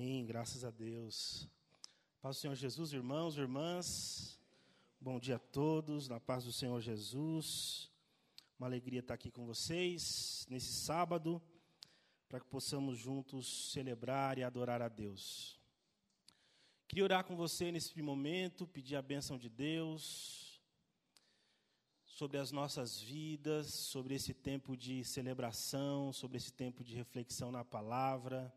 Amém, graças a Deus. Paz do Senhor Jesus, irmãos, irmãs. Bom dia a todos, na paz do Senhor Jesus. Uma alegria estar aqui com vocês nesse sábado, para que possamos juntos celebrar e adorar a Deus. Queria orar com você nesse momento, pedir a bênção de Deus sobre as nossas vidas, sobre esse tempo de celebração, sobre esse tempo de reflexão na palavra.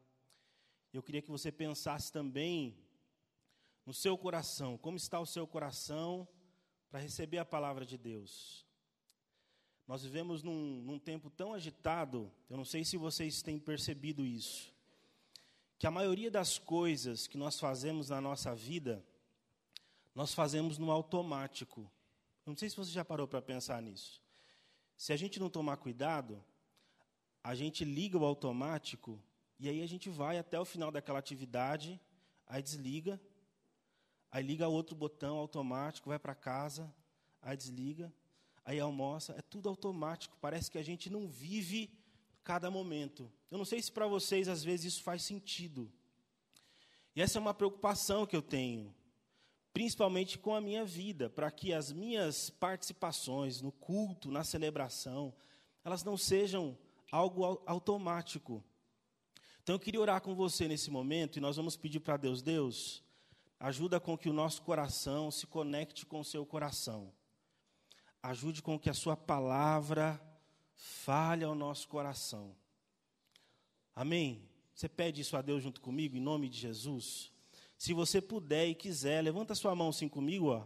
Eu queria que você pensasse também no seu coração, como está o seu coração para receber a palavra de Deus. Nós vivemos num, num, tempo tão agitado, eu não sei se vocês têm percebido isso, que a maioria das coisas que nós fazemos na nossa vida, nós fazemos no automático. Eu não sei se você já parou para pensar nisso. Se a gente não tomar cuidado, a gente liga o automático e aí a gente vai até o final daquela atividade, aí desliga, aí liga outro botão automático, vai para casa, aí desliga, aí almoça, é tudo automático, parece que a gente não vive cada momento. Eu não sei se para vocês às vezes isso faz sentido. E essa é uma preocupação que eu tenho, principalmente com a minha vida, para que as minhas participações no culto, na celebração, elas não sejam algo automático. Então eu queria orar com você nesse momento e nós vamos pedir para Deus, Deus, ajuda com que o nosso coração se conecte com o seu coração. Ajude com que a sua palavra fale ao nosso coração. Amém? Você pede isso a Deus junto comigo, em nome de Jesus? Se você puder e quiser, levanta sua mão assim comigo, ó.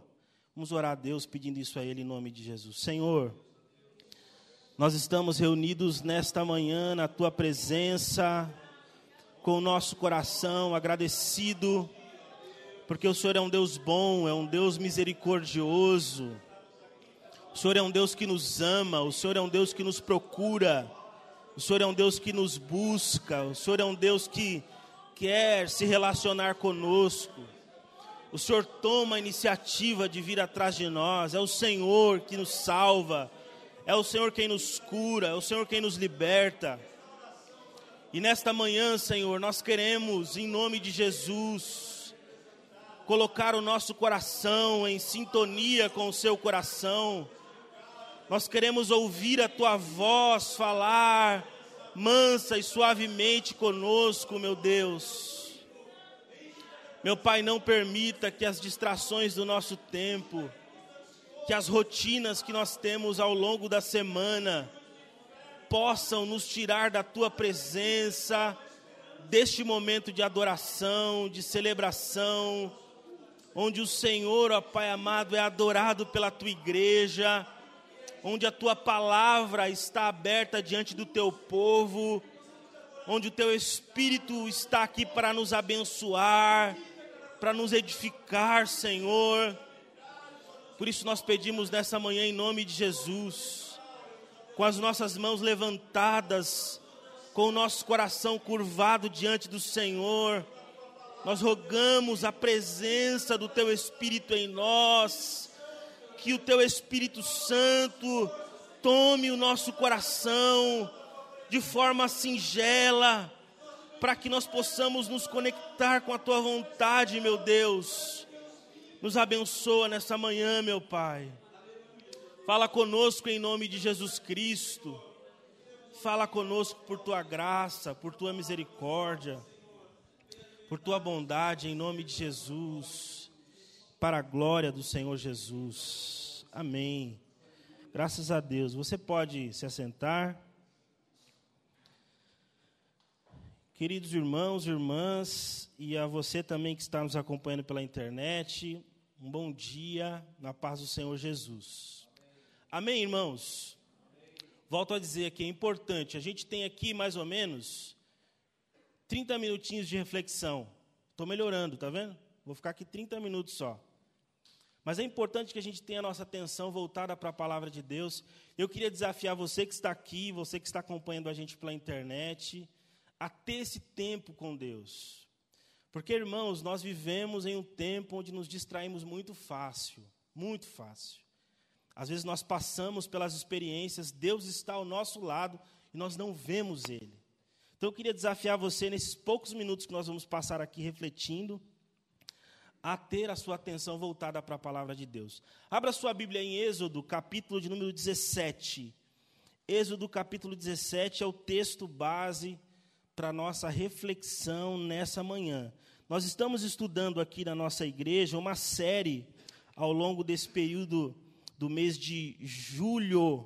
Vamos orar a Deus pedindo isso a Ele em nome de Jesus. Senhor, nós estamos reunidos nesta manhã na Tua presença com o nosso coração agradecido, porque o Senhor é um Deus bom, é um Deus misericordioso. O Senhor é um Deus que nos ama, o Senhor é um Deus que nos procura, o Senhor é um Deus que nos busca, o Senhor é um Deus que quer se relacionar conosco. O Senhor toma a iniciativa de vir atrás de nós, é o Senhor que nos salva, é o Senhor quem nos cura, é o Senhor quem nos liberta. E nesta manhã, Senhor, nós queremos, em nome de Jesus, colocar o nosso coração em sintonia com o seu coração. Nós queremos ouvir a tua voz falar mansa e suavemente conosco, meu Deus. Meu Pai, não permita que as distrações do nosso tempo, que as rotinas que nós temos ao longo da semana, possam nos tirar da tua presença, deste momento de adoração, de celebração, onde o Senhor, ó Pai amado, é adorado pela tua igreja, onde a tua palavra está aberta diante do teu povo, onde o teu Espírito está aqui para nos abençoar, para nos edificar, Senhor. Por isso nós pedimos nessa manhã, em nome de Jesus, com as nossas mãos levantadas, com o nosso coração curvado diante do Senhor, nós rogamos a presença do Teu Espírito em nós, que o Teu Espírito Santo tome o nosso coração de forma singela, para que nós possamos nos conectar com a Tua vontade, meu Deus. Nos abençoa nessa manhã, meu Pai. Fala conosco em nome de Jesus Cristo. Fala conosco por tua graça, por tua misericórdia, por tua bondade em nome de Jesus. Para a glória do Senhor Jesus. Amém. Graças a Deus. Você pode se assentar. Queridos irmãos irmãs, e a você também que está nos acompanhando pela internet, um bom dia na paz do Senhor Jesus. Amém, irmãos? Volto a dizer que é importante. A gente tem aqui mais ou menos 30 minutinhos de reflexão. Estou melhorando, tá vendo? Vou ficar aqui 30 minutos só. Mas é importante que a gente tenha a nossa atenção voltada para a palavra de Deus. Eu queria desafiar você que está aqui, você que está acompanhando a gente pela internet, a ter esse tempo com Deus. Porque, irmãos, nós vivemos em um tempo onde nos distraímos muito fácil, muito fácil. Às vezes nós passamos pelas experiências, Deus está ao nosso lado e nós não vemos Ele. Então eu queria desafiar você, nesses poucos minutos que nós vamos passar aqui refletindo, a ter a sua atenção voltada para a palavra de Deus. Abra sua Bíblia em Êxodo, capítulo de número 17. Êxodo, capítulo 17, é o texto base para a nossa reflexão nessa manhã. Nós estamos estudando aqui na nossa igreja uma série ao longo desse período do mês de julho,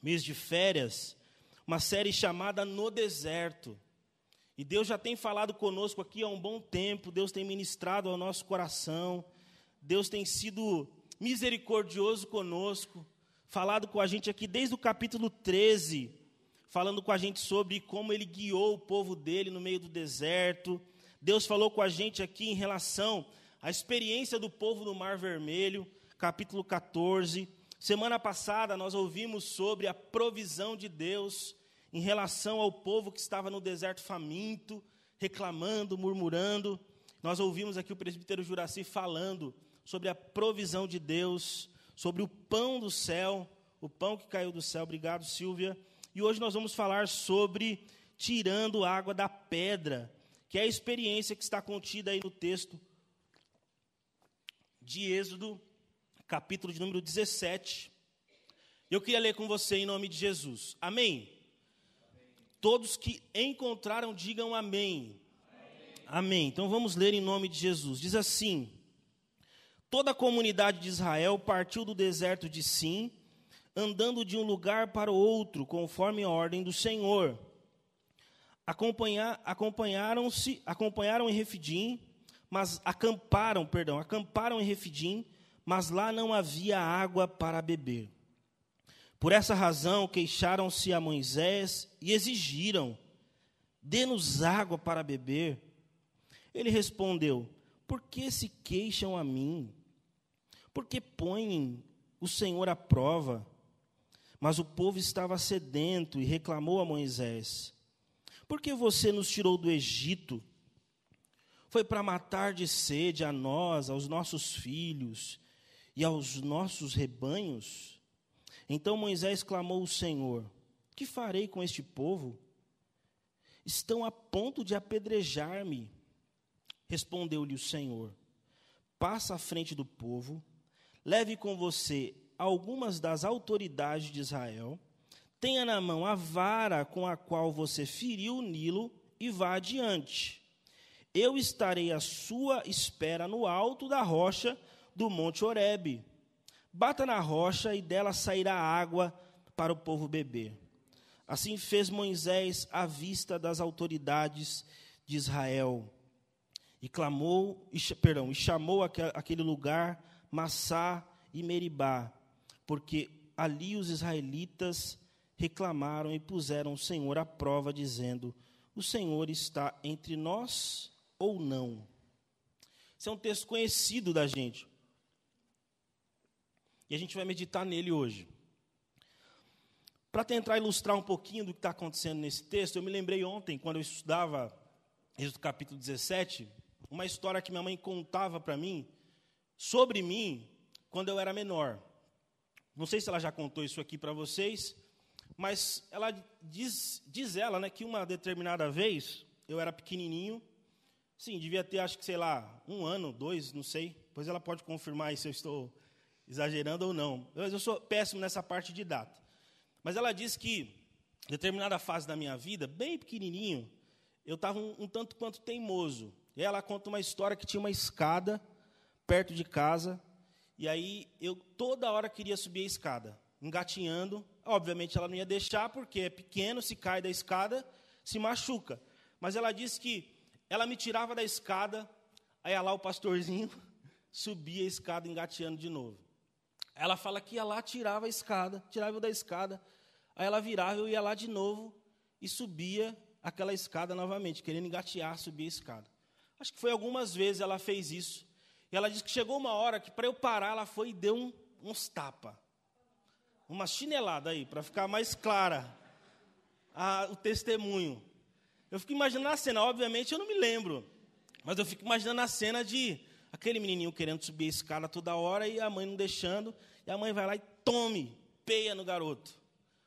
mês de férias, uma série chamada No Deserto. E Deus já tem falado conosco aqui há um bom tempo, Deus tem ministrado ao nosso coração, Deus tem sido misericordioso conosco, falado com a gente aqui desde o capítulo 13, falando com a gente sobre como ele guiou o povo dele no meio do deserto. Deus falou com a gente aqui em relação à experiência do povo no Mar Vermelho, capítulo 14. Semana passada nós ouvimos sobre a provisão de Deus em relação ao povo que estava no deserto faminto, reclamando, murmurando. Nós ouvimos aqui o presbítero Juraci falando sobre a provisão de Deus, sobre o pão do céu, o pão que caiu do céu. Obrigado, Silvia. E hoje nós vamos falar sobre tirando água da pedra, que é a experiência que está contida aí no texto de Êxodo, capítulo de número 17. Eu queria ler com você em nome de Jesus. Amém? Todos que encontraram, digam amém. amém. Amém. Então vamos ler em nome de Jesus. Diz assim: Toda a comunidade de Israel partiu do deserto de Sim, andando de um lugar para o outro, conforme a ordem do Senhor. Acompanhar, acompanharam-se, acompanharam em Refidim, mas acamparam, perdão, acamparam em Refidim, mas lá não havia água para beber. Por essa razão, queixaram-se a Moisés e exigiram: dê-nos água para beber. Ele respondeu: Por que se queixam a mim? Por que põem o Senhor à prova? Mas o povo estava sedento e reclamou a Moisés: Por que você nos tirou do Egito? Foi para matar de sede a nós, aos nossos filhos e aos nossos rebanhos? Então Moisés clamou ao Senhor: Que farei com este povo? Estão a ponto de apedrejar-me. Respondeu-lhe o Senhor: Passa à frente do povo, leve com você algumas das autoridades de Israel, tenha na mão a vara com a qual você feriu o Nilo e vá adiante. Eu estarei à sua espera no alto da rocha do Monte Horebe Bata na rocha e dela sairá água para o povo beber. Assim fez Moisés à vista das autoridades de Israel. E clamou, e, perdão, e chamou aquele lugar Massá e Meribá, porque ali os israelitas reclamaram e puseram o Senhor à prova, dizendo: O Senhor está entre nós ou não? Esse é um texto conhecido da gente. E a gente vai meditar nele hoje. Para tentar ilustrar um pouquinho do que está acontecendo nesse texto, eu me lembrei ontem, quando eu estudava Êxodo capítulo 17, uma história que minha mãe contava para mim, sobre mim, quando eu era menor. Não sei se ela já contou isso aqui para vocês, mas ela diz, diz ela, né, que uma determinada vez, eu era pequenininho, sim, devia ter, acho que, sei lá, um ano, dois, não sei, pois ela pode confirmar se eu estou exagerando ou não. Mas eu sou péssimo nessa parte de data. Mas ela diz que, em determinada fase da minha vida, bem pequenininho, eu estava um, um, tanto quanto teimoso. E ela conta uma história que tinha uma escada perto de casa, e aí eu toda hora queria subir a escada, engatinhando. Obviamente ela não ia deixar, porque é pequeno, se cai da escada, se machuca. Mas ela disse que ela me tirava da escada, aí lá o pastorzinho subia a escada engateando de novo. Ela fala que ia lá, tirava a escada, tirava da escada, aí ela virava, eu ia lá de novo e subia aquela escada novamente, querendo engatear, subir a escada. Acho que foi algumas vezes ela fez isso. E ela disse que chegou uma hora que para eu parar, ela foi e deu um, uns tapa. Uma chinelada aí, para ficar mais clara a, o testemunho. Eu fico imaginando a cena, obviamente eu não me lembro, mas eu fico imaginando a cena de aquele menininho querendo subir a escada toda hora e a mãe não deixando, e a mãe vai lá e tome, peia no garoto,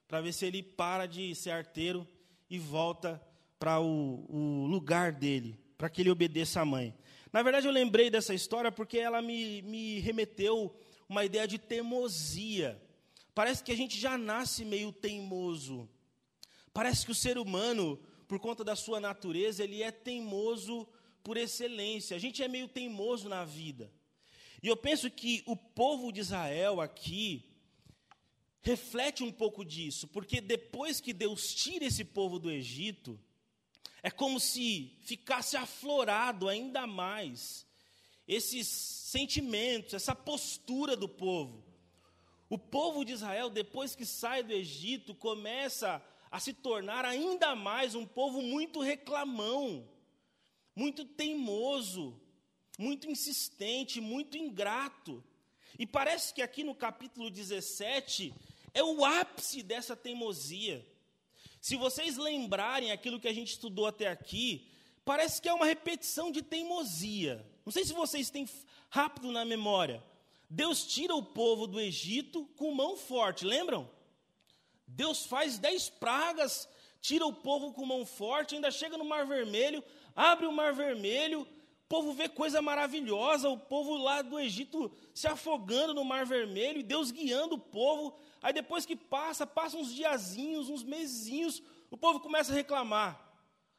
para ver se ele para de ser arteiro e volta para o, o lugar dele, para que ele obedeça à mãe. Na verdade, eu lembrei dessa história porque ela me, me remeteu uma ideia de teimosia. Parece que a gente já nasce meio teimoso. Parece que o ser humano, por conta da sua natureza, ele é teimoso por excelência. A gente é meio teimoso na vida. E eu penso que o povo de Israel aqui reflete um pouco disso, porque depois que Deus tira esse povo do Egito, é como se ficasse aflorado ainda mais esses sentimentos, essa postura do povo. O povo de Israel, depois que sai do Egito, começa a se tornar ainda mais um povo muito reclamão, muito teimoso, muito insistente, muito ingrato. E parece que aqui no capítulo 17 é o ápice dessa teimosia. Se vocês lembrarem aquilo que a gente estudou até aqui, parece que é uma repetição de teimosia. Não sei se vocês têm rápido na memória. Deus tira o povo do Egito com mão forte, lembram? Deus faz dez pragas, tira o povo com mão forte, ainda chega no Mar Vermelho, abre o Mar Vermelho, o povo vê coisa maravilhosa, o povo lá do Egito se afogando no Mar Vermelho, e Deus guiando o povo. Aí depois que passa, passa uns diazinhos, uns mesinhos, o povo começa a reclamar.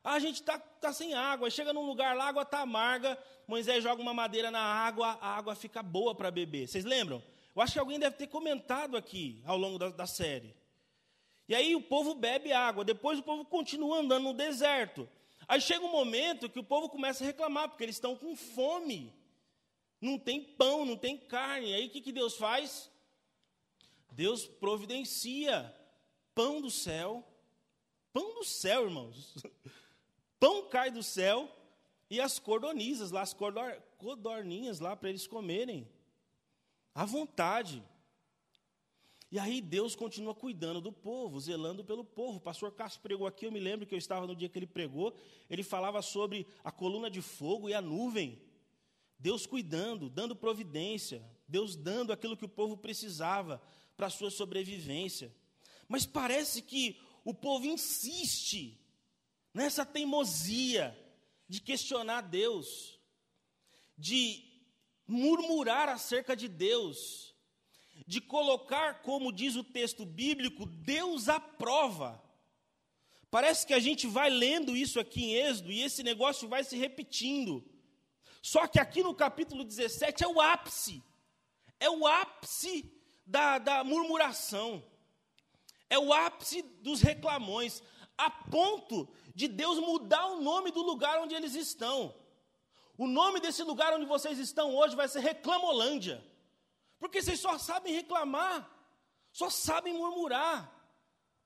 Ah, a gente está tá sem água, chega num lugar lá, a água está amarga, Moisés joga uma madeira na água, a água fica boa para beber. Vocês lembram? Eu acho que alguém deve ter comentado aqui ao longo da, da série. E aí o povo bebe água, depois o povo continua andando no deserto. Aí chega um momento que o povo começa a reclamar, porque eles estão com fome. Não tem pão, não tem carne. Aí o que, que Deus faz? Deus providencia pão do céu. Pão do céu, irmãos. Pão cai do céu e as cordonizas lá, as codorninhas lá para eles comerem. À vontade. E aí Deus continua cuidando do povo, zelando pelo povo. O pastor Cássio pregou aqui, eu me lembro que eu estava no dia que ele pregou, ele falava sobre a coluna de fogo e a nuvem. Deus cuidando, dando providência, Deus dando aquilo que o povo precisava para a sua sobrevivência. Mas parece que o povo insiste nessa teimosia de questionar Deus, de murmurar acerca de Deus, de colocar, como diz o texto bíblico, Deus à prova. Parece que a gente vai lendo isso aqui em Êxodo e esse negócio vai se repetindo. Só que aqui no capítulo 17 é o ápice, é o ápice da, da murmuração, é o ápice dos reclamões, a ponto de Deus mudar o nome do lugar onde eles estão. O nome desse lugar onde vocês estão hoje vai ser Reclamolândia. Porque vocês só sabem reclamar, só sabem murmurar.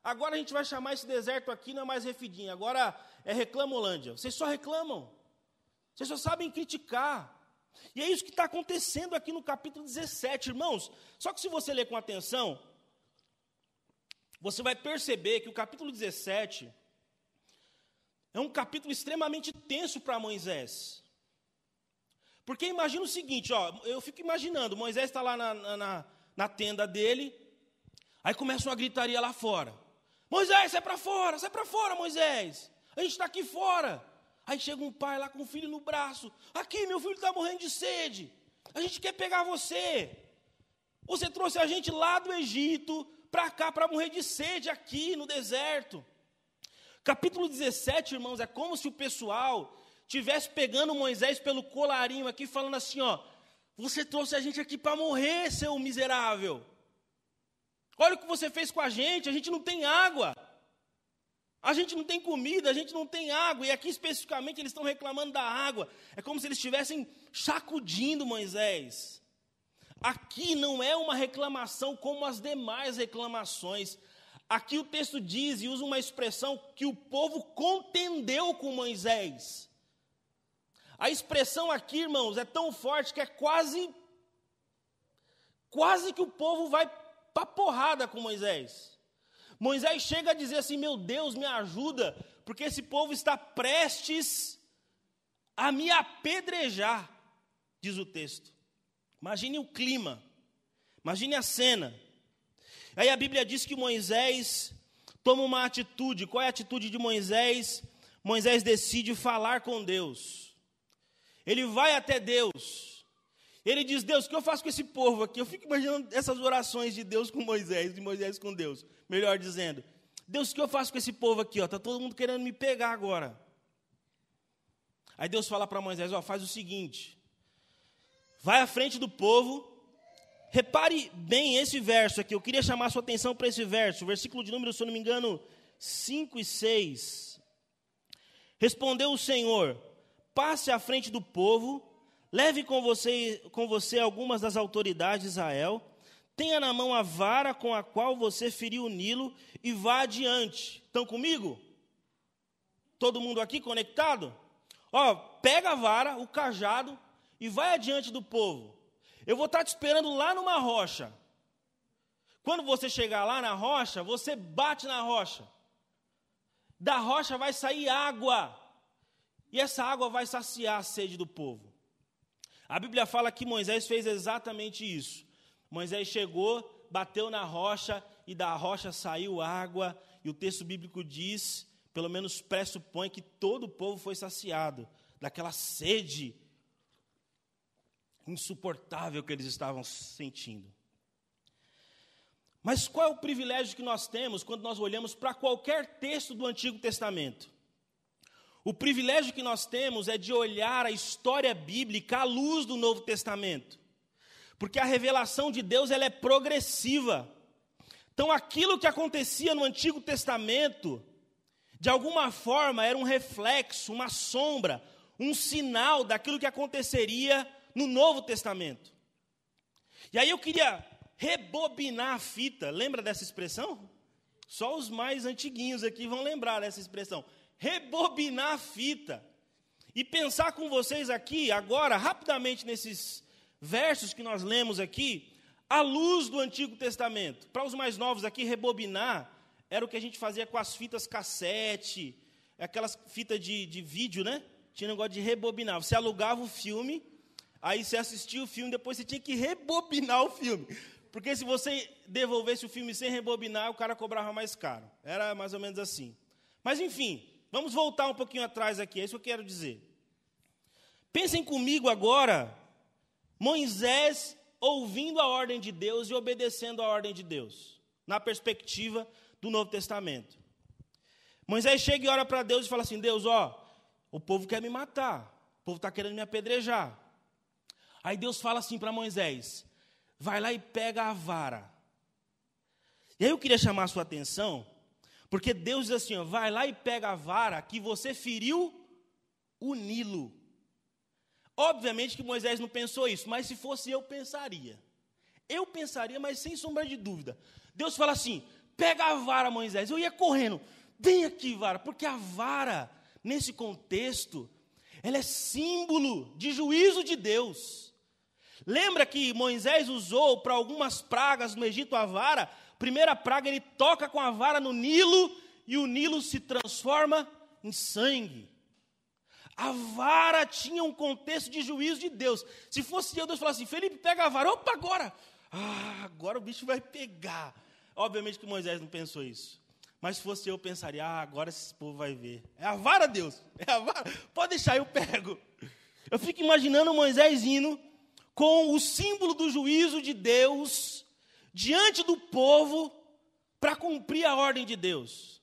Agora a gente vai chamar esse deserto aqui, não é mais Refidim, agora é Reclamolândia. Vocês só reclamam, vocês só sabem criticar. E é isso que está acontecendo aqui no capítulo 17, irmãos. Só que se você ler com atenção, você vai perceber que o capítulo 17 é um capítulo extremamente tenso para Moisés. Porque imagina o seguinte, ó, eu fico imaginando, Moisés está lá na, na, na, tenda dele, aí começa uma gritaria lá fora. Moisés, sai para fora, sai para fora, Moisés. A gente está aqui fora. Aí chega um pai lá com o filho no braço. Aqui, meu filho está morrendo de sede. A gente quer pegar você. Você trouxe a gente lá do Egito para cá para morrer de sede aqui no deserto. Capítulo 17, irmãos, é como se o pessoal tivesse pegando Moisés pelo colarinho aqui, falando assim: ó, você trouxe a gente aqui para morrer, seu miserável. Olha o que você fez com a gente, a gente não tem água. A gente não tem comida, a gente não tem água, e aqui especificamente eles estão reclamando da água. É como se eles estivessem sacudindo Moisés. Aqui não é uma reclamação como as demais reclamações. Aqui o texto diz e usa uma expressão que o povo contendeu com Moisés. A expressão aqui, irmãos, é tão forte que é quase quase que o povo vai para porrada com Moisés. Moisés chega a dizer assim: Meu Deus, me ajuda, porque esse povo está prestes a me apedrejar, diz o texto. Imagine o clima, imagine a cena. Aí a Bíblia diz que Moisés toma uma atitude. Qual é a atitude de Moisés? Moisés decide falar com Deus. Ele vai até Deus. Ele diz: Deus, o que eu faço com esse povo aqui? Eu fico imaginando essas orações de Deus com Moisés, de Moisés com Deus. Melhor dizendo: Deus, o que eu faço com esse povo aqui? Está todo mundo querendo me pegar agora. Aí Deus fala para Moisés: ó, faz o seguinte, vai à frente do povo. Repare bem esse verso aqui. Eu queria chamar a sua atenção para esse verso, versículo de número, se eu não me engano, 5 e 6. Respondeu o Senhor: passe à frente do povo, leve com você, com você algumas das autoridades de Israel, tenha na mão a vara com a qual você feriu o Nilo e vá adiante. Estão comigo? Todo mundo aqui conectado? Ó, pega a vara, o cajado e vai adiante do povo. Eu vou estar te esperando lá numa rocha. Quando você chegar lá na rocha, você bate na rocha. Da rocha vai sair água. E essa água vai saciar a sede do povo. A Bíblia fala que Moisés fez exatamente isso. Moisés chegou, bateu na rocha e da rocha saiu água. E o texto bíblico diz pelo menos pressupõe que todo o povo foi saciado daquela sede insuportável que eles estavam sentindo. Mas qual é o privilégio que nós temos quando nós olhamos para qualquer texto do Antigo Testamento? O privilégio que nós temos é de olhar a história bíblica à luz do Novo Testamento. Porque a revelação de Deus ela é progressiva. Então aquilo que acontecia no Antigo Testamento de alguma forma era um reflexo, uma sombra, um sinal daquilo que aconteceria no Novo Testamento. E aí eu queria rebobinar a fita, lembra dessa expressão? Só os mais antiguinhos aqui vão lembrar dessa expressão. Rebobinar a fita. E pensar com vocês aqui, agora, rapidamente, nesses versos que nós lemos aqui, à luz do Antigo Testamento. Para os mais novos aqui, rebobinar era o que a gente fazia com as fitas cassete, aquelas fitas de, de vídeo, né? Tinha um negócio de rebobinar. Você alugava o filme, aí você assistia o filme, depois você tinha que rebobinar o filme. Porque se você devolvesse o filme sem rebobinar, o cara cobrava mais caro. Era mais ou menos assim. Mas enfim, vamos voltar um pouquinho atrás aqui, é isso que eu quero dizer. Pensem comigo agora, Moisés ouvindo a ordem de Deus e obedecendo a ordem de Deus, na perspectiva do Novo Testamento. Moisés chega e ora para Deus e fala assim: Deus, ó, o povo quer me matar, o povo está querendo me apedrejar. Aí Deus fala assim para Moisés: vai lá e pega a vara. E aí eu queria chamar a sua atenção, porque Deus diz assim: ó, vai lá e pega a vara que você feriu o Nilo. Obviamente que Moisés não pensou isso, mas se fosse eu, pensaria. Eu pensaria, mas sem sombra de dúvida. Deus fala assim: pega a vara, Moisés. Eu ia correndo, vem aqui, vara, porque a vara, nesse contexto, ela é símbolo de juízo de Deus. Lembra que Moisés usou para algumas pragas no Egito a vara? Primeira praga, ele toca com a vara no Nilo e o Nilo se transforma em sangue. A vara tinha um contexto de juízo de Deus. Se fosse eu, Deus falasse assim: Felipe, pega a vara, opa, agora. Ah, agora o bicho vai pegar. Obviamente que Moisés não pensou isso. Mas se fosse eu, pensaria: ah, agora esse povo vai ver. É a vara, Deus. É a vara. Pode deixar, eu pego. Eu fico imaginando Moisés indo com o símbolo do juízo de Deus diante do povo para cumprir a ordem de Deus.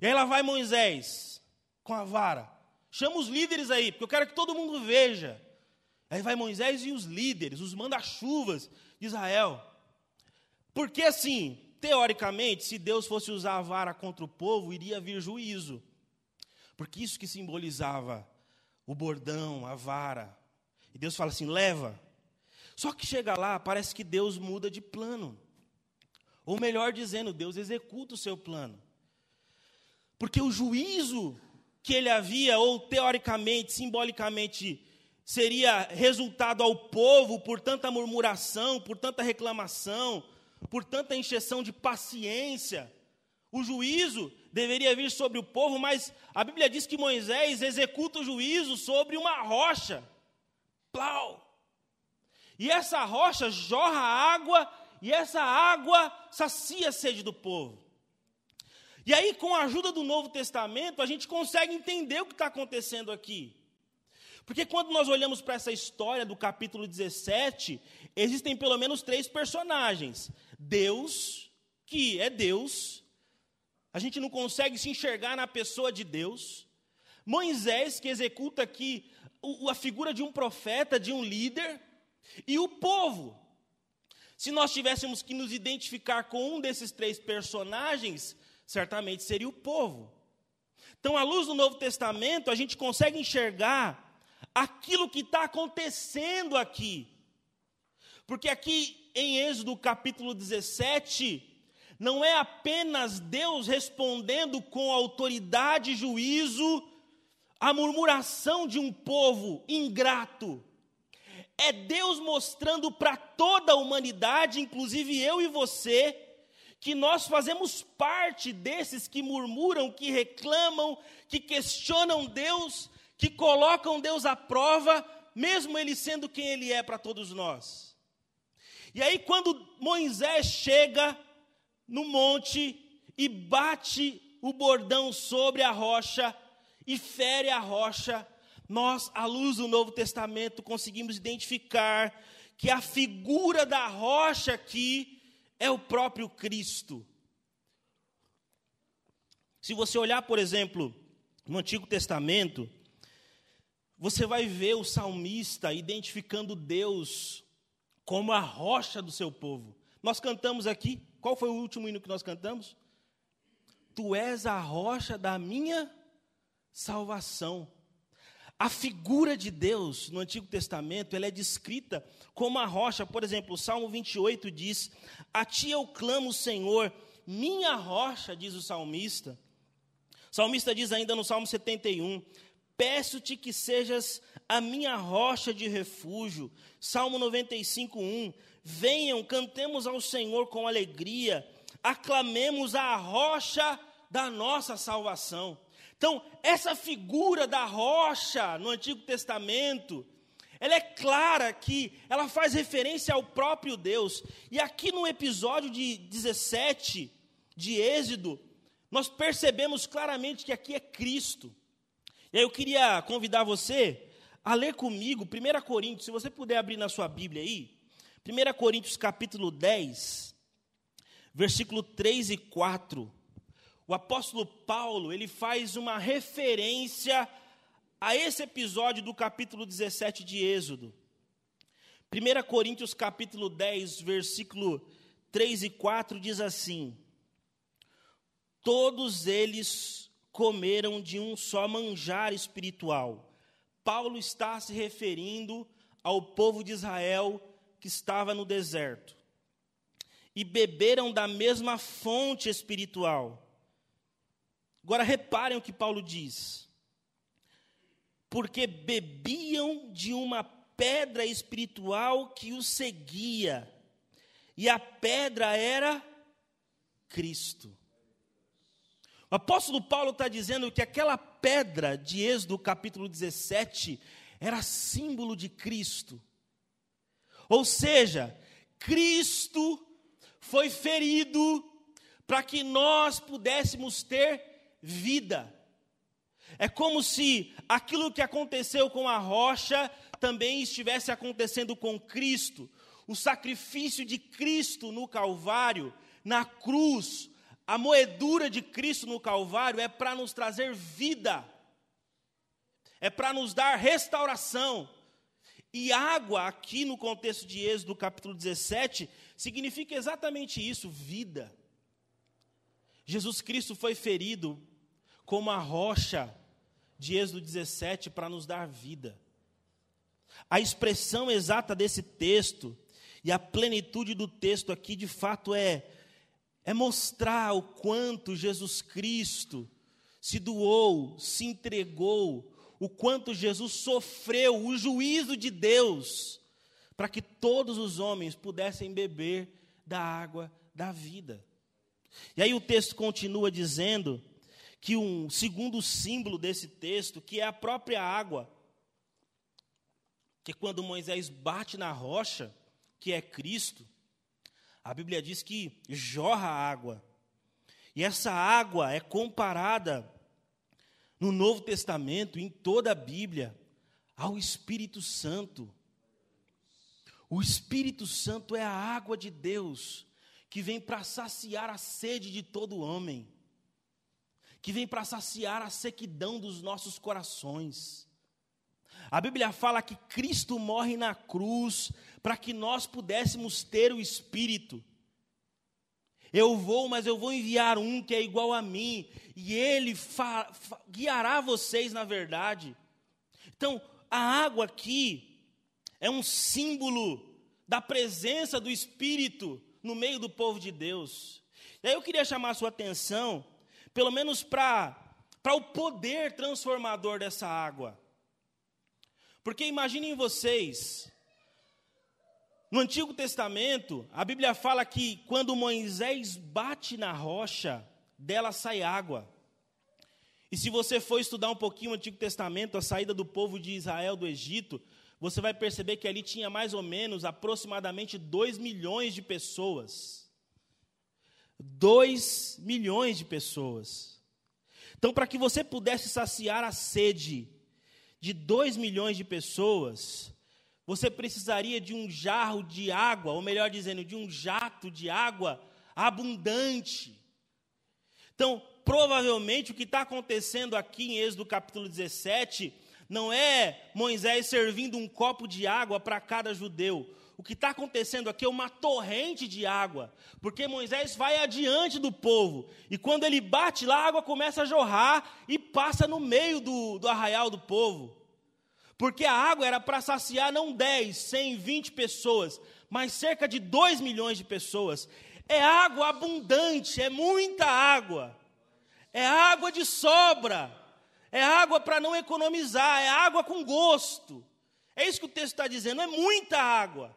E aí lá vai Moisés com a vara. Chama os líderes aí, porque eu quero que todo mundo veja. Aí vai Moisés e os líderes, os manda-chuvas de Israel. Porque assim, teoricamente, se Deus fosse usar a vara contra o povo, iria vir juízo. Porque isso que simbolizava o bordão, a vara. E Deus fala assim: leva. Só que chega lá, parece que Deus muda de plano. Ou melhor dizendo, Deus executa o seu plano. Porque o juízo que ele havia, ou teoricamente, simbolicamente, seria resultado ao povo por tanta murmuração, por tanta reclamação, por tanta encheção de paciência. O juízo deveria vir sobre o povo, mas a Bíblia diz que Moisés executa o juízo sobre uma rocha. Plau! E essa rocha jorra água, e essa água sacia a sede do povo. E aí, com a ajuda do Novo Testamento, a gente consegue entender o que está acontecendo aqui. Porque quando nós olhamos para essa história do capítulo 17, existem pelo menos três personagens: Deus, que é Deus, a gente não consegue se enxergar na pessoa de Deus. Moisés, que executa aqui a figura de um profeta, de um líder, e o povo. Se nós tivéssemos que nos identificar com um desses três personagens, certamente seria o povo. Então, à luz do Novo Testamento, a gente consegue enxergar aquilo que está acontecendo aqui. Porque aqui em Êxodo capítulo 17, não é apenas Deus respondendo com autoridade e juízo à murmuração de um povo ingrato. É Deus mostrando para toda a humanidade, inclusive eu e você, que nós fazemos parte desses que murmuram, que reclamam, que questionam Deus, que colocam Deus à prova, mesmo Ele sendo quem Ele é para todos nós. E aí, quando Moisés chega no monte e bate o bordão sobre a rocha e fere a rocha, nós, à luz do Novo Testamento, conseguimos identificar que a figura da rocha aqui é o próprio Cristo. Se você olhar, por exemplo, no Antigo Testamento, você vai ver o salmista identificando Deus como a rocha do seu povo. Nós cantamos aqui, qual foi o último hino que nós cantamos? Tu és a rocha da minha salvação. A figura de Deus no Antigo Testamento, ela é descrita como a rocha. Por exemplo, o Salmo 28 diz: A ti eu clamo, Senhor, minha rocha, diz o salmista. O salmista diz ainda no Salmo 71: Peço-te que sejas a minha rocha de refúgio. Salmo 95, 1. Venham, cantemos ao Senhor com alegria, aclamemos a rocha da nossa salvação. Então, essa figura da rocha no Antigo Testamento, ela é clara que ela faz referência ao próprio Deus. E aqui no episódio de 17 de Êxodo, nós percebemos claramente que aqui é Cristo. E aí eu queria convidar você a ler comigo 1 Coríntios, se você puder abrir na sua Bíblia aí, 1 Coríntios capítulo 10, versículo 3 e 4 o apóstolo Paulo, ele faz uma referência a esse episódio do capítulo 17 de Êxodo. 1 Coríntios capítulo 10, versículo 3 e 4 diz assim: Todos eles comeram de um só manjar espiritual. Paulo está se referindo ao povo de Israel que estava no deserto. E beberam da mesma fonte espiritual Agora reparem o que Paulo diz. Porque bebiam de uma pedra espiritual que os seguia, e a pedra era Cristo. O apóstolo Paulo está dizendo que aquela pedra de Êxodo capítulo 17 era símbolo de Cristo. Ou seja, Cristo foi ferido para que nós pudéssemos ter vida. É como se aquilo que aconteceu com a rocha também estivesse acontecendo com Cristo. O sacrifício de Cristo no Calvário, na cruz, a moedura de Cristo no Calvário é para nos trazer vida, é para nos dar restauração. E água, aqui no contexto de Êxodo capítulo 17, significa exatamente isso: vida. Jesus Cristo foi ferido como a rocha de Êxodo 17 para nos dar vida. A expressão exata desse texto e a plenitude do texto aqui, de fato, é, é mostrar o quanto Jesus Cristo se doou, se entregou, o quanto Jesus sofreu o juízo de Deus, para que todos os homens pudessem beber da água da vida. E aí o texto continua dizendo que um segundo símbolo desse texto, que é a própria água, que quando Moisés bate na rocha, que é Cristo, a Bíblia diz que jorra água. E essa água é comparada no Novo Testamento, em toda a Bíblia, ao Espírito Santo. O Espírito Santo é a água de Deus que vem para saciar a sede de todo homem, que vem para saciar a sequidão dos nossos corações. A Bíblia fala que Cristo morre na cruz para que nós pudéssemos ter o Espírito. Eu vou, mas eu vou enviar um que é igual a mim, e ele guiará vocês na verdade. Então, a água aqui é um símbolo da presença do Espírito no meio do povo de Deus. E aí eu queria chamar a sua atenção, pelo menos para o poder transformador dessa água. Porque imaginem vocês, no Antigo Testamento, a Bíblia fala que quando Moisés bate na rocha, dela sai água. E se você for estudar um pouquinho o Antigo Testamento, a saída do povo de Israel do Egito, você vai perceber que ali tinha mais ou menos aproximadamente 2 milhões de pessoas. 2 milhões de pessoas. Então, para que você pudesse saciar a sede de 2 milhões de pessoas, você precisaria de um jarro de água, ou melhor dizendo, de um jato de água abundante. Então, provavelmente o que está acontecendo aqui em Êxodo capítulo 17 não é Moisés servindo um copo de água para cada judeu. O que está acontecendo aqui é uma torrente de água, porque Moisés vai adiante do povo, e quando ele bate lá, a água começa a jorrar e passa no meio do, do arraial do povo. Porque a água era para saciar não 10, 100, 20 pessoas, mas cerca de 2 milhões de pessoas. É água abundante, é muita água. É água de sobra. É água para não economizar, é água com gosto. É isso que o texto está dizendo, é muita água.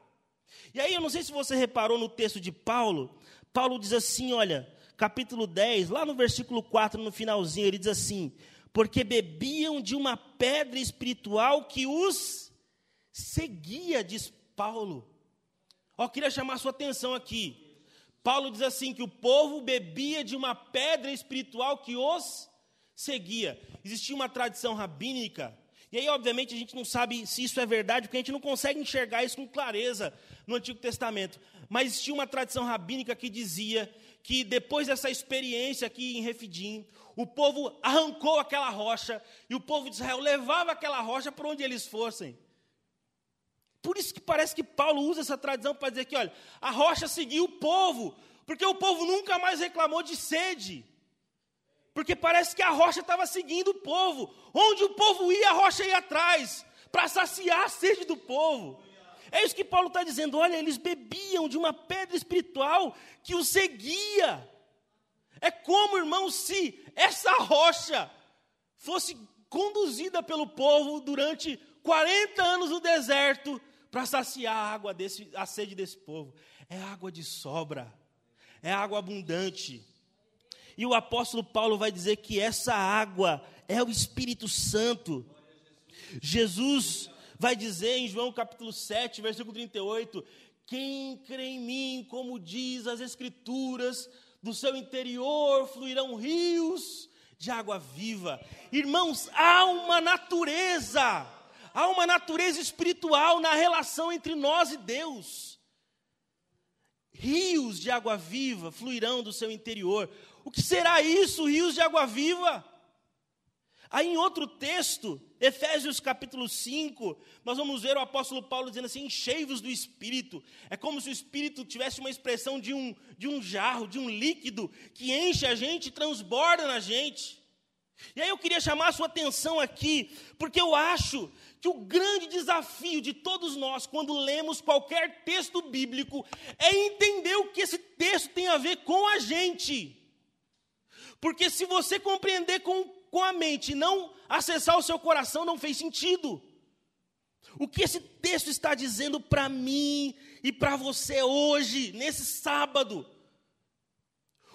E aí, eu não sei se você reparou no texto de Paulo, Paulo diz assim: olha, capítulo 10, lá no versículo 4, no finalzinho, ele diz assim: porque bebiam de uma pedra espiritual que os seguia, diz Paulo. Ó, queria chamar sua atenção aqui. Paulo diz assim: que o povo bebia de uma pedra espiritual que os seguia. Existia uma tradição rabínica, e aí, obviamente, a gente não sabe se isso é verdade, porque a gente não consegue enxergar isso com clareza no Antigo Testamento. Mas existia uma tradição rabínica que dizia que depois dessa experiência aqui em Refidim, o povo arrancou aquela rocha e o povo de Israel levava aquela rocha para onde eles fossem. Por isso que parece que Paulo usa essa tradição para dizer que, olha, a rocha seguiu o povo, porque o povo nunca mais reclamou de sede. Porque parece que a rocha estava seguindo o povo. Onde o povo ia, a rocha ia atrás, para saciar a sede do povo. É isso que Paulo está dizendo. Olha, eles bebiam de uma pedra espiritual que os seguia. É como, irmão, se essa rocha fosse conduzida pelo povo durante 40 anos no deserto para saciar a água desse, a sede desse povo. É água de sobra, é água abundante. E o apóstolo Paulo vai dizer que essa água é o Espírito Santo. Jesus vai dizer em João capítulo 7, versículo 38, quem crê em mim, como diz as Escrituras, do seu interior fluirão rios de água viva. Irmãos, há uma natureza, há uma natureza espiritual na relação entre nós e Deus. Rios de água viva fluirão do seu interior. O que será isso, rios de água viva? Aí em outro texto, Efésios capítulo 5, nós vamos ver o apóstolo Paulo dizendo assim: enchei-vos do Espírito. É como se o Espírito tivesse uma expressão de um, de um jarro, de um líquido, que enche a gente e transborda na gente. E aí eu queria chamar a sua atenção aqui, porque eu acho que o grande desafio de todos nós, quando lemos qualquer texto bíblico, é entender o que esse texto tem a ver com a gente. Porque se você compreender com com a mente, não acessar o seu coração, não fez sentido. O que esse texto está dizendo para mim e para você hoje, nesse sábado?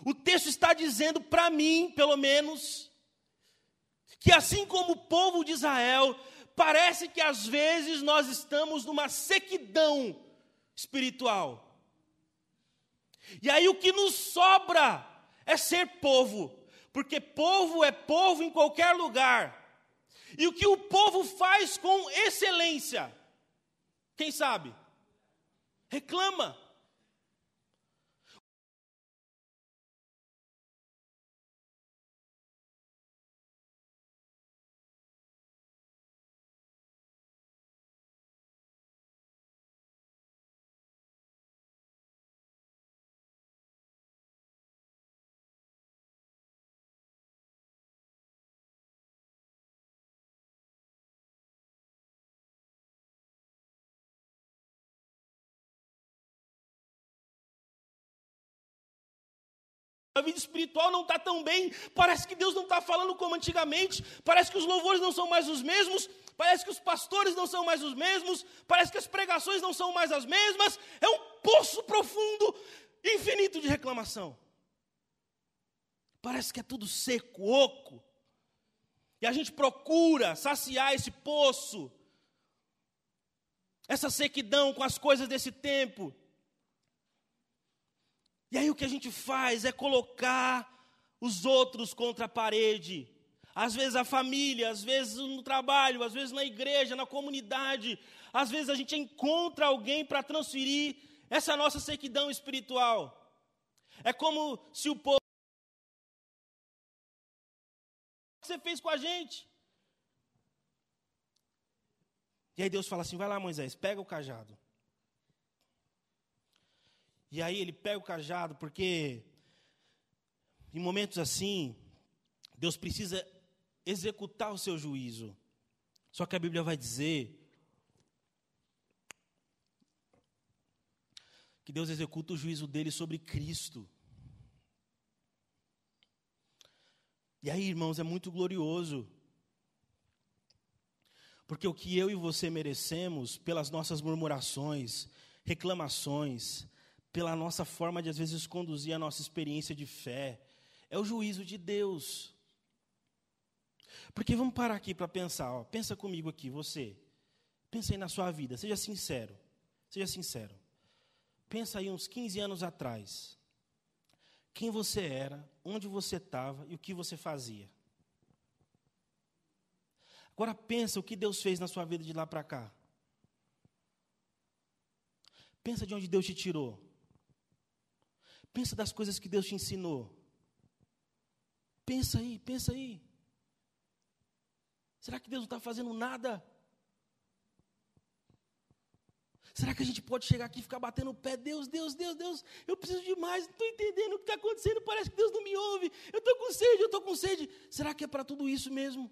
O texto está dizendo para mim, pelo menos, que assim como o povo de Israel, parece que às vezes nós estamos numa sequidão espiritual. E aí o que nos sobra é ser povo, porque povo é povo em qualquer lugar. E o que o povo faz com excelência? Quem sabe? Reclama. A vida espiritual não está tão bem, parece que Deus não está falando como antigamente, parece que os louvores não são mais os mesmos, parece que os pastores não são mais os mesmos, parece que as pregações não são mais as mesmas, é um poço profundo, infinito de reclamação. Parece que é tudo seco, oco, e a gente procura saciar esse poço, essa sequidão com as coisas desse tempo. E aí o que a gente faz é colocar os outros contra a parede. Às vezes a família, às vezes no trabalho, às vezes na igreja, na comunidade. Às vezes a gente encontra alguém para transferir essa nossa sequidão espiritual. É como se o povo. O que você fez com a gente? E aí Deus fala assim: vai lá, Moisés, pega o cajado. E aí ele pega o cajado, porque em momentos assim, Deus precisa executar o seu juízo. Só que a Bíblia vai dizer que Deus executa o juízo dele sobre Cristo. E aí, irmãos, é muito glorioso. Porque o que eu e você merecemos pelas nossas murmurações, reclamações, pela nossa forma de às vezes conduzir a nossa experiência de fé. É o juízo de Deus. Porque vamos parar aqui para pensar, ó, pensa comigo aqui, você. Pensa aí na sua vida, seja sincero. Seja sincero. Pensa aí uns 15 anos atrás. Quem você era, onde você estava e o que você fazia. Agora pensa o que Deus fez na sua vida de lá para cá. Pensa de onde Deus te tirou. Pensa das coisas que Deus te ensinou. Pensa aí, pensa aí. Será que Deus não está fazendo nada? Será que a gente pode chegar aqui e ficar batendo o pé? Deus, Deus, Deus, Deus, eu preciso de mais, não estou entendendo o que está acontecendo, parece que Deus não me ouve. Eu estou com sede, eu estou com sede. Será que é para tudo isso mesmo?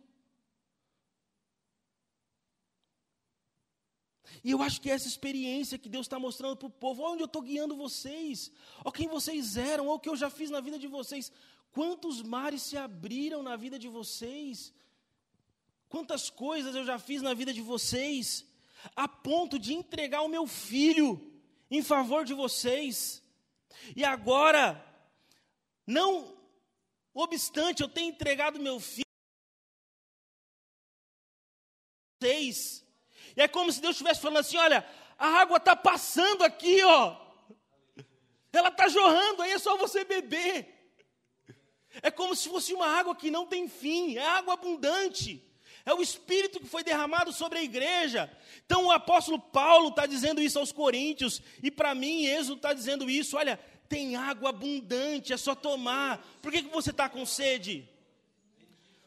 E eu acho que é essa experiência que Deus está mostrando para o povo, onde eu estou guiando vocês, ó quem vocês eram, ó o que eu já fiz na vida de vocês. Quantos mares se abriram na vida de vocês? Quantas coisas eu já fiz na vida de vocês, a ponto de entregar o meu filho em favor de vocês. E agora, não obstante eu ter entregado meu filho, vocês, e é como se Deus estivesse falando assim: olha, a água está passando aqui, ó. Ela está jorrando, aí é só você beber. É como se fosse uma água que não tem fim, é água abundante. É o Espírito que foi derramado sobre a igreja. Então o apóstolo Paulo está dizendo isso aos Coríntios, e para mim, Êxodo está dizendo isso: olha, tem água abundante, é só tomar. Por que, que você está com sede?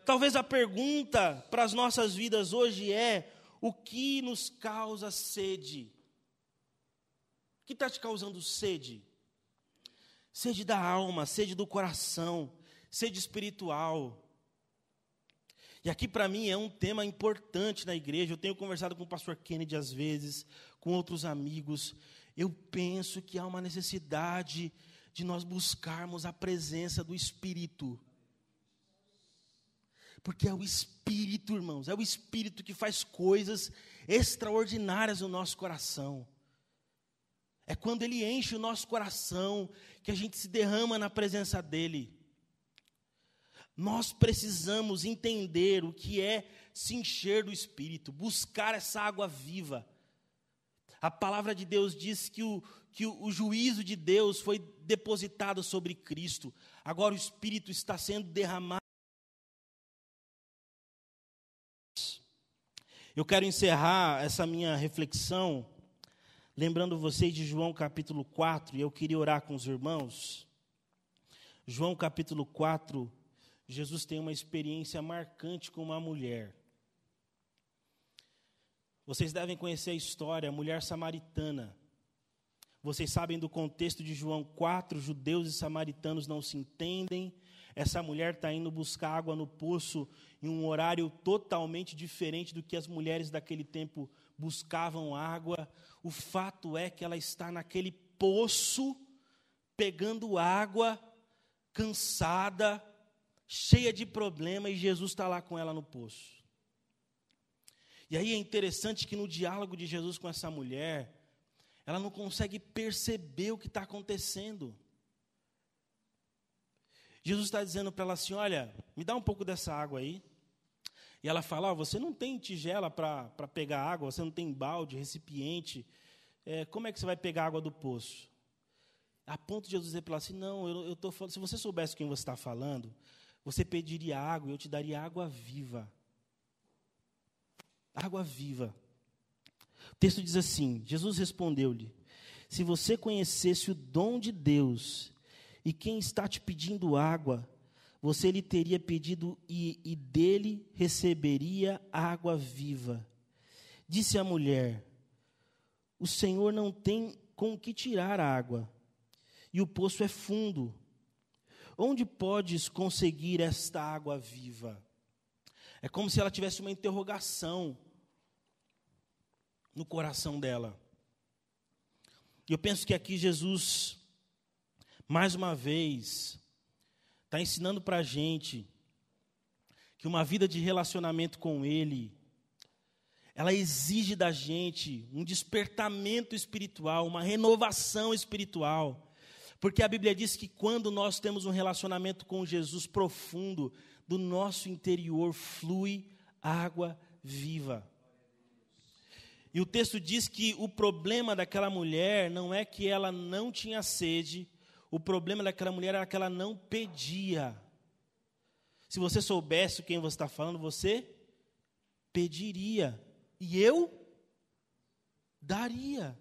Talvez a pergunta para as nossas vidas hoje é: o que nos causa sede? O que está te causando sede? Sede da alma, sede do coração, sede espiritual. E aqui para mim é um tema importante na igreja. Eu tenho conversado com o pastor Kennedy às vezes, com outros amigos. Eu penso que há uma necessidade de nós buscarmos a presença do Espírito. Porque é o Espírito, irmãos, é o Espírito que faz coisas extraordinárias no nosso coração. É quando Ele enche o nosso coração que a gente se derrama na presença dEle. Nós precisamos entender o que é se encher do Espírito, buscar essa água viva. A palavra de Deus diz que o, que o, juízo de Deus foi depositado sobre Cristo. Agora o Espírito está sendo derramado. Eu quero encerrar essa minha reflexão lembrando vocês de João capítulo 4, e eu queria orar com os irmãos. João capítulo 4, Jesus tem uma experiência marcante com uma mulher. Vocês devem conhecer a história, a mulher samaritana. Vocês sabem do contexto de João 4, judeus e samaritanos não se entendem. Essa mulher está indo buscar água no poço em um horário totalmente diferente do que as mulheres daquele tempo buscavam água. O fato é que ela está naquele poço, pegando água, cansada, cheia de problema, e Jesus está lá com ela no poço. E aí é interessante que no diálogo de Jesus com essa mulher, ela não consegue perceber o que está acontecendo. Jesus está dizendo para ela assim: Olha, me dá um pouco dessa água aí. E ela fala: oh, Você não tem tigela para pegar água, você não tem balde, recipiente. É, como é que você vai pegar água do poço? A ponto de Jesus dizer para ela assim: Não, eu estou falando. Se você soubesse quem você está falando, você pediria água e eu te daria água viva água viva. O texto diz assim: Jesus respondeu-lhe: Se você conhecesse o dom de Deus e quem está te pedindo água, você lhe teria pedido e, e dele receberia água viva. Disse a mulher: O Senhor não tem com que tirar água, e o poço é fundo. Onde podes conseguir esta água viva? É como se ela tivesse uma interrogação no coração dela. E eu penso que aqui Jesus, mais uma vez, está ensinando para a gente que uma vida de relacionamento com Ele, ela exige da gente um despertamento espiritual, uma renovação espiritual. Porque a Bíblia diz que quando nós temos um relacionamento com Jesus profundo, do nosso interior flui água viva. E o texto diz que o problema daquela mulher não é que ela não tinha sede, o problema daquela mulher era que ela não pedia. Se você soubesse quem você está falando, você pediria. E eu daria.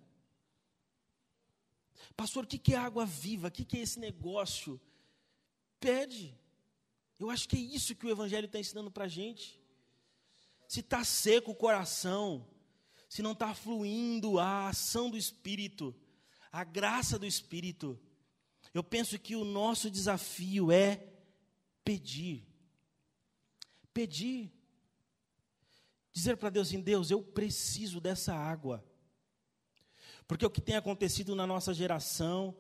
Pastor, o que é água viva? O que é esse negócio? Pede. Eu acho que é isso que o Evangelho está ensinando para a gente. Se está seco o coração, se não está fluindo a ação do Espírito, a graça do Espírito, eu penso que o nosso desafio é pedir. Pedir. Dizer para Deus em assim, Deus, eu preciso dessa água. Porque o que tem acontecido na nossa geração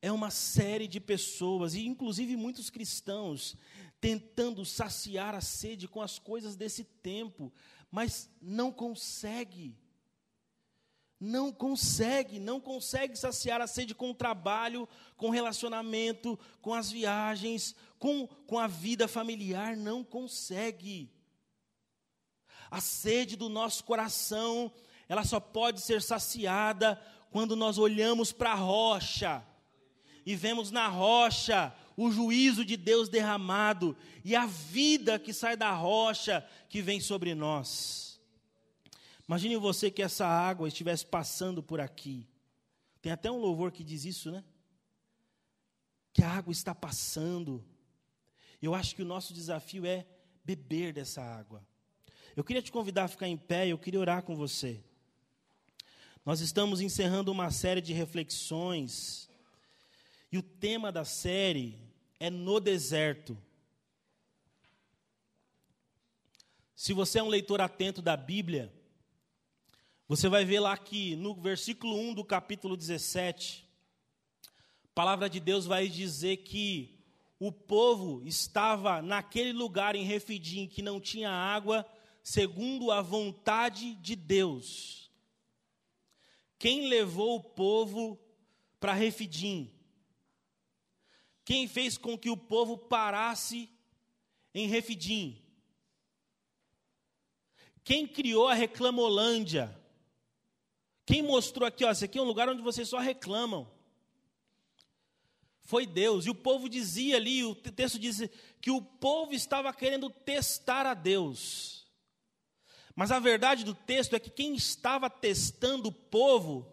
é uma série de pessoas, e inclusive muitos cristãos, tentando saciar a sede com as coisas desse tempo, mas não consegue. Não consegue, não consegue saciar a sede com o trabalho, com o relacionamento, com as viagens, com, com a vida familiar, não consegue. A sede do nosso coração, ela só pode ser saciada quando nós olhamos para a rocha e vemos na rocha o juízo de Deus derramado e a vida que sai da rocha que vem sobre nós. Imagine você que essa água estivesse passando por aqui. Tem até um louvor que diz isso, né? Que a água está passando. Eu acho que o nosso desafio é beber dessa água. Eu queria te convidar a ficar em pé, eu queria orar com você. Nós estamos encerrando uma série de reflexões e o tema da série é no deserto. Se você é um leitor atento da Bíblia, você vai ver lá que no versículo 1 do capítulo 17, a palavra de Deus vai dizer que o povo estava naquele lugar em Refidim que não tinha água, segundo a vontade de Deus. Quem levou o povo para Refidim? Quem fez com que o povo parasse em Refidim? Quem criou a Reclamolândia? Quem mostrou aqui, ó, esse aqui é um lugar onde vocês só reclamam. Foi Deus. E o povo dizia ali, o texto diz que o povo estava querendo testar a Deus. Mas a verdade do texto é que quem estava testando o povo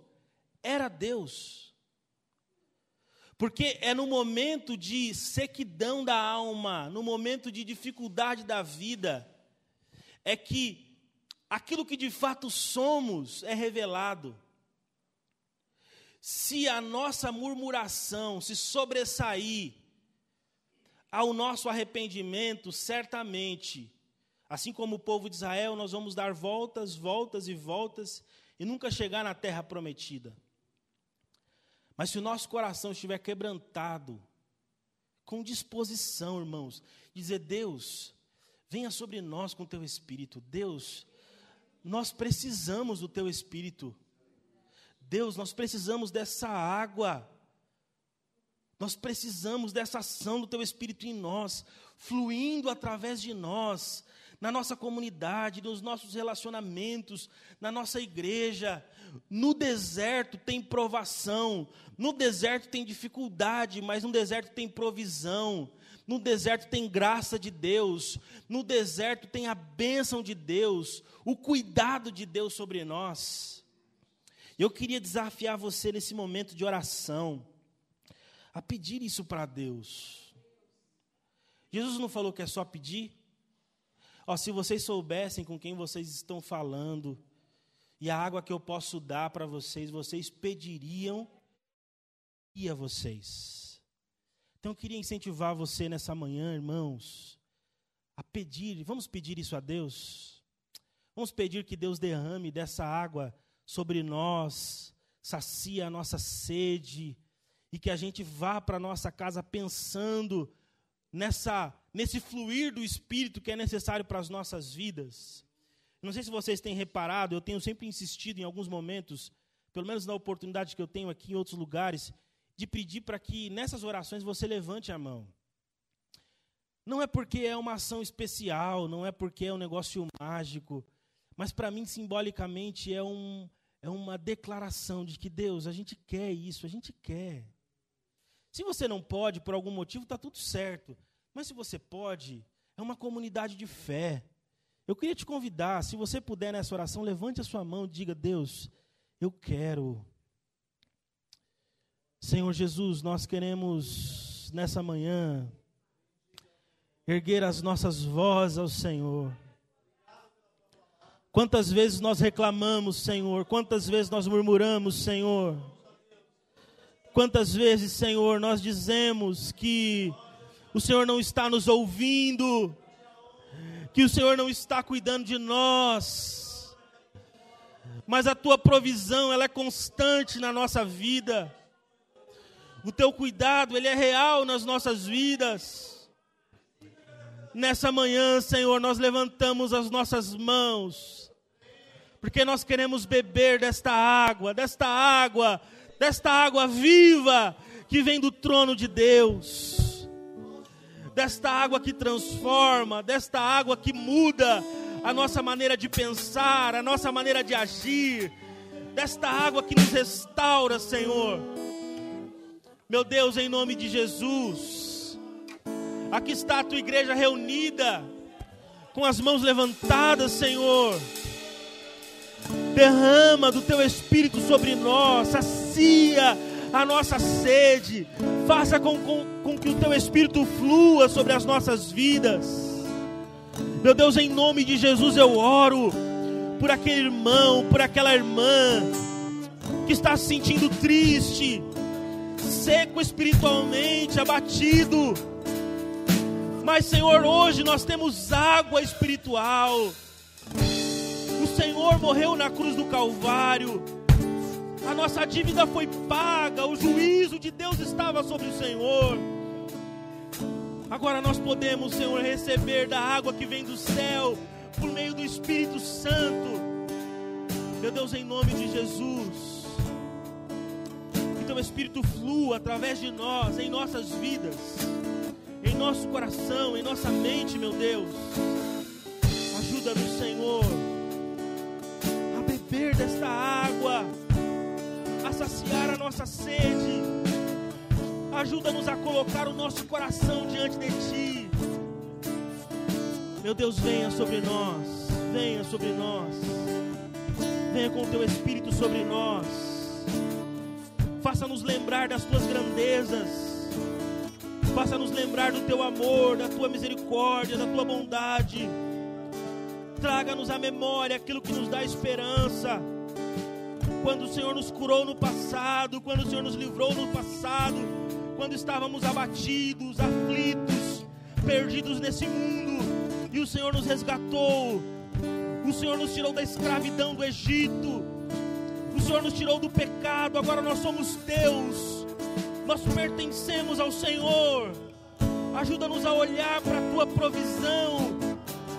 era Deus. Porque é no momento de sequidão da alma, no momento de dificuldade da vida, é que aquilo que de fato somos é revelado. Se a nossa murmuração se sobressair ao nosso arrependimento, certamente, assim como o povo de Israel, nós vamos dar voltas, voltas e voltas e nunca chegar na terra prometida. Mas se o nosso coração estiver quebrantado, com disposição, irmãos, dizer: Deus, venha sobre nós com teu espírito. Deus, nós precisamos do teu espírito. Deus, nós precisamos dessa água. Nós precisamos dessa ação do teu espírito em nós, fluindo através de nós, na nossa comunidade, nos nossos relacionamentos, na nossa igreja. No deserto tem provação, no deserto tem dificuldade, mas no deserto tem provisão. No deserto tem graça de Deus, no deserto tem a bênção de Deus, o cuidado de Deus sobre nós. Eu queria desafiar você nesse momento de oração, a pedir isso para Deus. Jesus não falou que é só pedir? Ó, se vocês soubessem com quem vocês estão falando, e a água que eu posso dar para vocês, vocês pediriam e a vocês. Então eu queria incentivar você nessa manhã, irmãos, a pedir, vamos pedir isso a Deus. Vamos pedir que Deus derrame dessa água sobre nós, sacia a nossa sede e que a gente vá para nossa casa pensando nessa nesse fluir do espírito que é necessário para as nossas vidas. Não sei se vocês têm reparado, eu tenho sempre insistido em alguns momentos, pelo menos na oportunidade que eu tenho aqui em outros lugares, de pedir para que nessas orações você levante a mão. Não é porque é uma ação especial, não é porque é um negócio mágico, mas para mim, simbolicamente, é, um, é uma declaração de que Deus, a gente quer isso, a gente quer. Se você não pode, por algum motivo, está tudo certo. Mas se você pode, é uma comunidade de fé. Eu queria te convidar, se você puder nessa oração, levante a sua mão e diga: Deus, eu quero. Senhor Jesus, nós queremos nessa manhã erguer as nossas vozes ao Senhor. Quantas vezes nós reclamamos, Senhor? Quantas vezes nós murmuramos, Senhor? Quantas vezes, Senhor, nós dizemos que o Senhor não está nos ouvindo, que o Senhor não está cuidando de nós, mas a tua provisão, ela é constante na nossa vida, o teu cuidado, ele é real nas nossas vidas. Nessa manhã, Senhor, nós levantamos as nossas mãos porque nós queremos beber desta água, desta água, desta água viva que vem do trono de Deus, desta água que transforma, desta água que muda a nossa maneira de pensar, a nossa maneira de agir, desta água que nos restaura, Senhor. Meu Deus, em nome de Jesus, aqui está a tua igreja reunida, com as mãos levantadas, Senhor. Derrama do teu espírito sobre nós, sacia a nossa sede, faça com, com, com que o teu espírito flua sobre as nossas vidas. Meu Deus, em nome de Jesus eu oro por aquele irmão, por aquela irmã que está se sentindo triste, seco espiritualmente, abatido. Mas, Senhor, hoje nós temos água espiritual. Senhor morreu na cruz do Calvário. A nossa dívida foi paga, o juízo de Deus estava sobre o Senhor. Agora nós podemos, Senhor, receber da água que vem do céu, por meio do Espírito Santo. Meu Deus, em nome de Jesus. Espírito flua através de nós, em nossas vidas, em nosso coração, em nossa mente, meu Deus. Ajuda-nos, Senhor beber desta água a saciar a nossa sede. Ajuda-nos a colocar o nosso coração diante de Ti. Meu Deus, venha sobre nós, venha sobre nós, venha com o Teu Espírito sobre nós, faça-nos lembrar das Tuas grandezas, faça-nos lembrar do Teu amor, da Tua misericórdia, da Tua bondade, traga-nos à memória aquilo que nos dá esperança. Quando o Senhor nos curou no passado, quando o Senhor nos livrou no passado, quando estávamos abatidos, aflitos, perdidos nesse mundo, e o Senhor nos resgatou, o Senhor nos tirou da escravidão do Egito, Senhor nos tirou do pecado, agora nós somos Deus, nós pertencemos ao Senhor. Ajuda-nos a olhar para a tua provisão,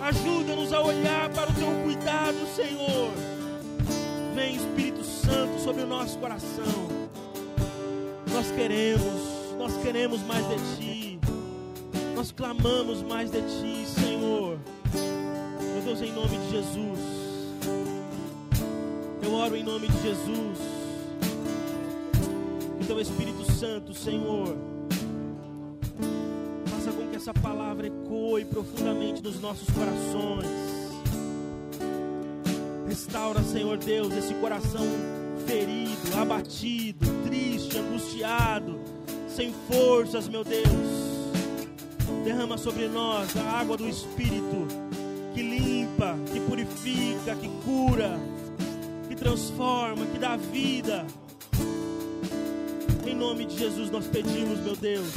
ajuda-nos a olhar para o teu cuidado, Senhor. Vem, Espírito Santo, sobre o nosso coração. Nós queremos, nós queremos mais de Ti. Nós clamamos mais de Ti, Senhor. Meu Deus, em nome de Jesus. Eu oro em nome de Jesus. Teu Espírito Santo, Senhor, faça com que essa palavra ecoe profundamente nos nossos corações Restaura, Senhor Deus, esse coração ferido, abatido, triste, angustiado, sem forças, meu Deus. Derrama sobre nós a água do Espírito que limpa, que purifica, que cura, transforma, que dá vida. Em nome de Jesus nós pedimos, meu Deus,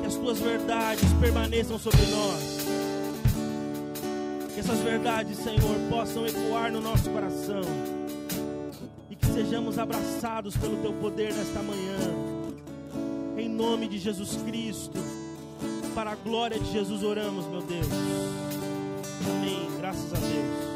que as tuas verdades permaneçam sobre nós que essas verdades, Senhor, possam ecoar no nosso coração. E que sejamos abraçados pelo Teu poder nesta manhã. Em nome de Jesus Cristo. Para a glória de Jesus oramos, meu Deus. Amém. Graças a Deus.